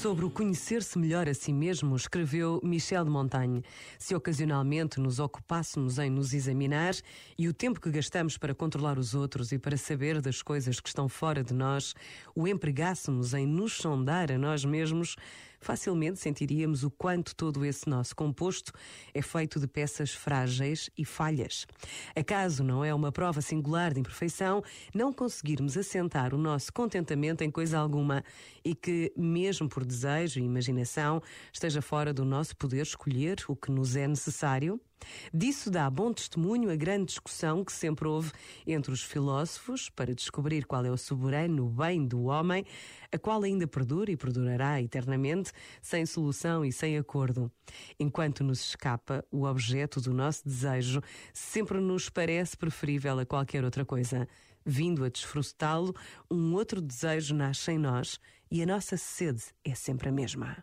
Sobre o conhecer-se melhor a si mesmo, escreveu Michel de Montaigne. Se ocasionalmente nos ocupássemos em nos examinar e o tempo que gastamos para controlar os outros e para saber das coisas que estão fora de nós, o empregássemos em nos sondar a nós mesmos, facilmente sentiríamos o quanto todo esse nosso composto é feito de peças frágeis e falhas. Acaso não é uma prova singular de imperfeição não conseguirmos assentar o nosso contentamento em coisa alguma e que, mesmo por desejo e imaginação, esteja fora do nosso poder escolher o que nos é necessário? Disso dá bom testemunho a grande discussão que sempre houve entre os filósofos para descobrir qual é o soberano bem do homem, a qual ainda perdura e perdurará eternamente, sem solução e sem acordo. Enquanto nos escapa o objeto do nosso desejo, sempre nos parece preferível a qualquer outra coisa. Vindo a desfrutá-lo, um outro desejo nasce em nós e a nossa sede é sempre a mesma.